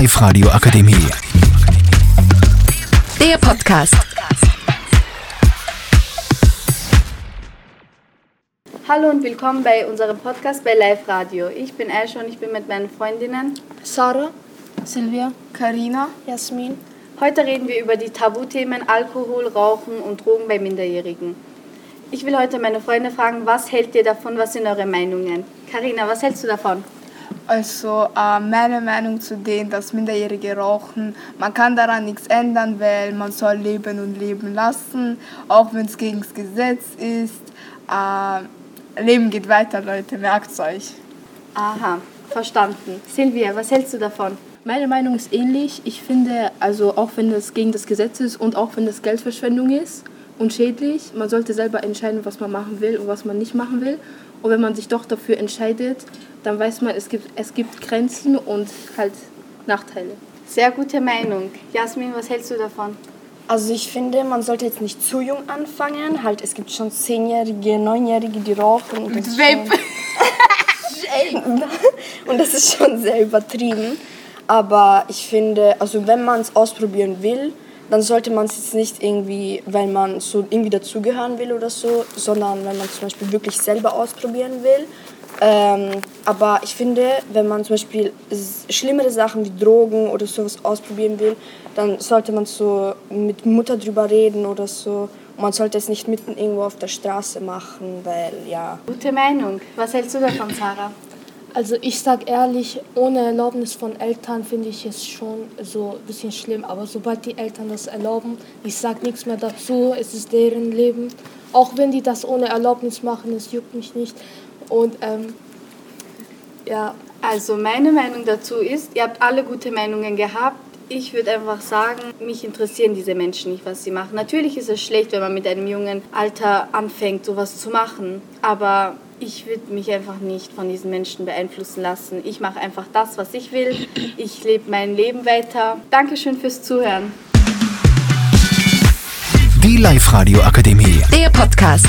Live-Radio Akademie. Der Podcast. Hallo und willkommen bei unserem Podcast bei Live Radio. Ich bin Aisha und ich bin mit meinen Freundinnen. Sarah, Silvia, Karina, Jasmin. Heute reden wir über die Tabuthemen Alkohol, Rauchen und Drogen bei Minderjährigen. Ich will heute meine Freunde fragen, was hält ihr davon, was sind eure Meinungen? Karina, was hältst du davon? Also äh, meine Meinung zu denen, dass Minderjährige rauchen, man kann daran nichts ändern, weil man soll leben und leben lassen, auch wenn es gegen das Gesetz ist. Äh, Leben geht weiter, Leute, merkt's euch. Aha, verstanden. Silvia, was hältst du davon? Meine Meinung ist ähnlich. Ich finde, also auch wenn das gegen das Gesetz ist und auch wenn das Geldverschwendung ist und schädlich, man sollte selber entscheiden, was man machen will und was man nicht machen will. Und wenn man sich doch dafür entscheidet, dann weiß man, es gibt, es gibt Grenzen und halt Nachteile. Sehr gute Meinung. Jasmin, was hältst du davon? Also ich finde, man sollte jetzt nicht zu jung anfangen. Halt, es gibt schon Zehnjährige, Neunjährige, die rauchen. Und das, ist Vape. schon, und das ist schon sehr übertrieben. Aber ich finde, also wenn man es ausprobieren will, dann sollte man es jetzt nicht irgendwie, weil man so irgendwie dazugehören will oder so, sondern wenn man zum Beispiel wirklich selber ausprobieren will. Ähm, aber ich finde, wenn man zum Beispiel schlimmere Sachen wie Drogen oder sowas ausprobieren will, dann sollte man so mit Mutter drüber reden oder so. Und man sollte es nicht mitten irgendwo auf der Straße machen, weil ja. Gute Meinung. Was hältst du davon, Sarah? Also ich sag ehrlich, ohne Erlaubnis von Eltern finde ich es schon so ein bisschen schlimm. Aber sobald die Eltern das erlauben, ich sag nichts mehr dazu, es ist deren Leben. Auch wenn die das ohne Erlaubnis machen, es juckt mich nicht. Und ähm, ja, Also meine Meinung dazu ist, ihr habt alle gute Meinungen gehabt. Ich würde einfach sagen, mich interessieren diese Menschen nicht, was sie machen. Natürlich ist es schlecht, wenn man mit einem jungen Alter anfängt, sowas zu machen. Aber ich würde mich einfach nicht von diesen Menschen beeinflussen lassen. Ich mache einfach das, was ich will. Ich lebe mein Leben weiter. Dankeschön fürs Zuhören. Die Live-Radio Akademie. Der Podcast.